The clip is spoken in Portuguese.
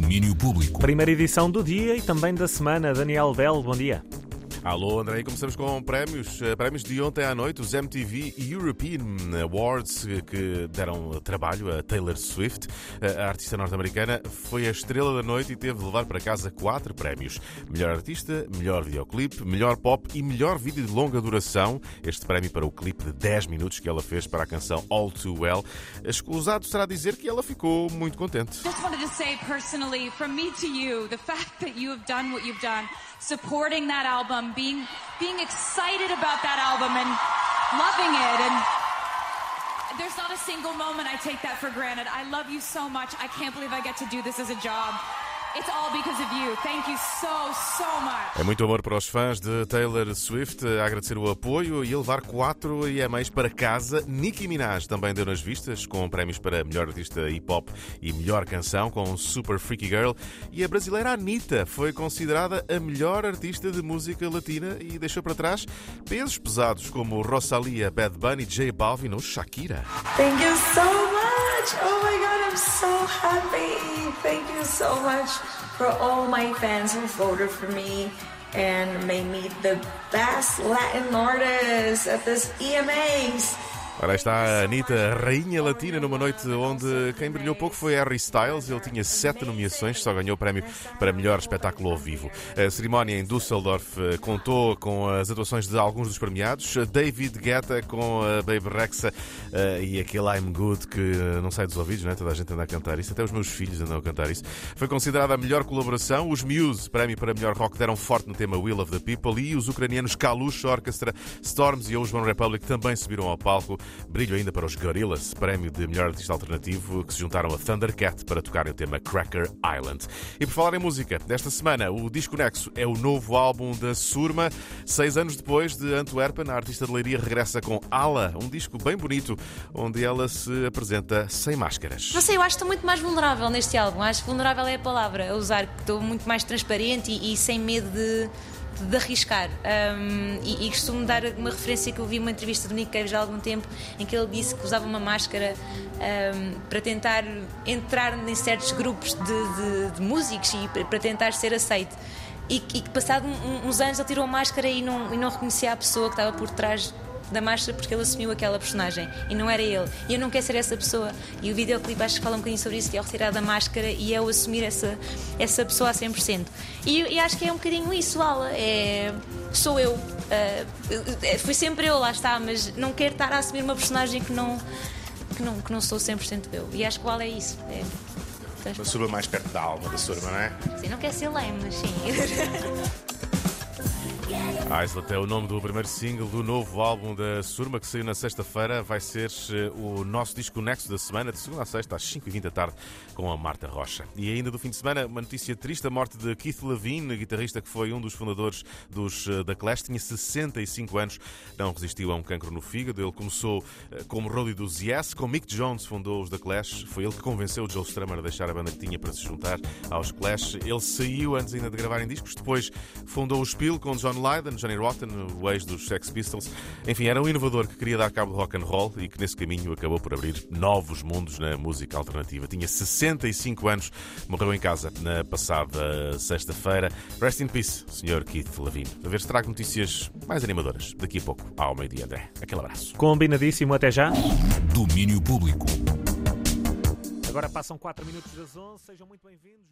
Domínio Público. Primeira edição do dia e também da semana. Daniel Bell, bom dia. Alô, André, começamos com prémios. Eh, prémios de ontem à noite, os MTV European Awards, eh, que deram trabalho a Taylor Swift. Eh, a artista norte-americana foi a estrela da noite e teve de levar para casa quatro prémios: melhor artista, melhor videoclipe, melhor pop e melhor vídeo de longa duração. Este prémio para o clipe de 10 minutos que ela fez para a canção All Too Well. Escusado será dizer que ela ficou muito contente. Just wanted to say personally, from me to you, the fact that you have done what you've done, supporting that album being being excited about that album and loving it and there's not a single moment I take that for granted. I love you so much. I can't believe I get to do this as a job. It's all because of you. Thank you so, so much. É muito amor para os fãs de Taylor Swift, a agradecer o apoio e a levar quatro EMAs para casa. Nicki Minaj também deu nas vistas, com prémios para melhor artista hip hop e melhor canção, com Super Freaky Girl. E a brasileira Anitta foi considerada a melhor artista de música latina e deixou para trás pesos pesados como Rosalia, Bad Bunny, J Balvin ou Shakira. Thank you so much. Oh my God, I'm so happy. Thank you so much for all my fans who voted for me and made me the best Latin artist at this EMAs. Ora, está a Anitta, rainha latina, numa noite onde quem brilhou pouco foi Harry Styles. Ele tinha sete nomeações, só ganhou o prémio para melhor espetáculo ao vivo. A cerimónia em Düsseldorf eh, contou com as atuações de alguns dos premiados. David Guetta com a Baby Rexa eh, e aquele I'm Good que não sai dos ouvidos, não é? Toda a gente anda a cantar isso, até os meus filhos andam a cantar isso. Foi considerada a melhor colaboração. Os Muse, prémio para melhor rock, deram forte no tema Will of the People e os ucranianos Kalush Orchestra, Storms e One Republic também subiram ao palco. Brilho ainda para os Gorillaz, prémio de melhor artista alternativo, que se juntaram a Thundercat para tocarem o tema Cracker Island. E por falar em música, desta semana o Disco Nexo é o novo álbum da Surma. Seis anos depois de Antwerpen, a artista de Leiria regressa com Ala, um disco bem bonito, onde ela se apresenta sem máscaras. Não sei, eu acho que estou muito mais vulnerável neste álbum. Acho que vulnerável é a palavra a usar. Estou muito mais transparente e, e sem medo de de arriscar. Um, e, e, costumo dar uma referência que eu vi uma entrevista do Nick Cave já há algum tempo em que ele disse que usava uma máscara um, para tentar entrar em certos grupos de, de, de músicos e para tentar ser aceito. E, que passado uns anos ele tirou a máscara e não, e não reconhecia a pessoa que estava por trás da marcha porque ele assumiu aquela personagem e não era ele. E eu não quero ser essa pessoa. E o videoclipe acho que fala um bocadinho sobre isso, que é o retirar da máscara e é o assumir essa, essa pessoa a 100%. E, e acho que é um bocadinho isso, Ala. É, sou eu. Uh, fui sempre eu, lá está, mas não quero estar a assumir uma personagem que não, que não, que não sou 100% eu. E acho que o Ala é isso. É, uma surba mais perto da alma da surba, não é? Sim, não quer ser lame, mas sim. Islet é o nome do primeiro single do novo álbum da Surma que saiu na sexta-feira. Vai ser eh, o nosso disco Nexo da semana, de segunda a sexta, às 5h20 da tarde, com a Marta Rocha. E ainda do fim de semana, uma notícia triste: a morte de Keith Levine, guitarrista que foi um dos fundadores dos eh, da Clash, tinha 65 anos, não resistiu a um cancro no fígado. Ele começou eh, como roadie dos Yes, com Mick Jones fundou os da Clash. Foi ele que convenceu o Joe Strummer a deixar a banda que tinha para se juntar aos Clash. Ele saiu antes ainda de gravarem discos, depois fundou o Spill com John Lydon, Johnny Rotten, o ex dos Sex Pistols. Enfim, era um inovador que queria dar cabo de rock and roll e que nesse caminho acabou por abrir novos mundos na música alternativa. Tinha 65 anos, morreu em casa na passada sexta-feira. Rest in peace, Sr. Keith Levine. A ver se trago notícias mais animadoras daqui a pouco, ao meio-dia, André. Aquele abraço. Combinadíssimo, até já. Domínio Público. Agora passam 4 minutos das 11, sejam muito bem-vindos.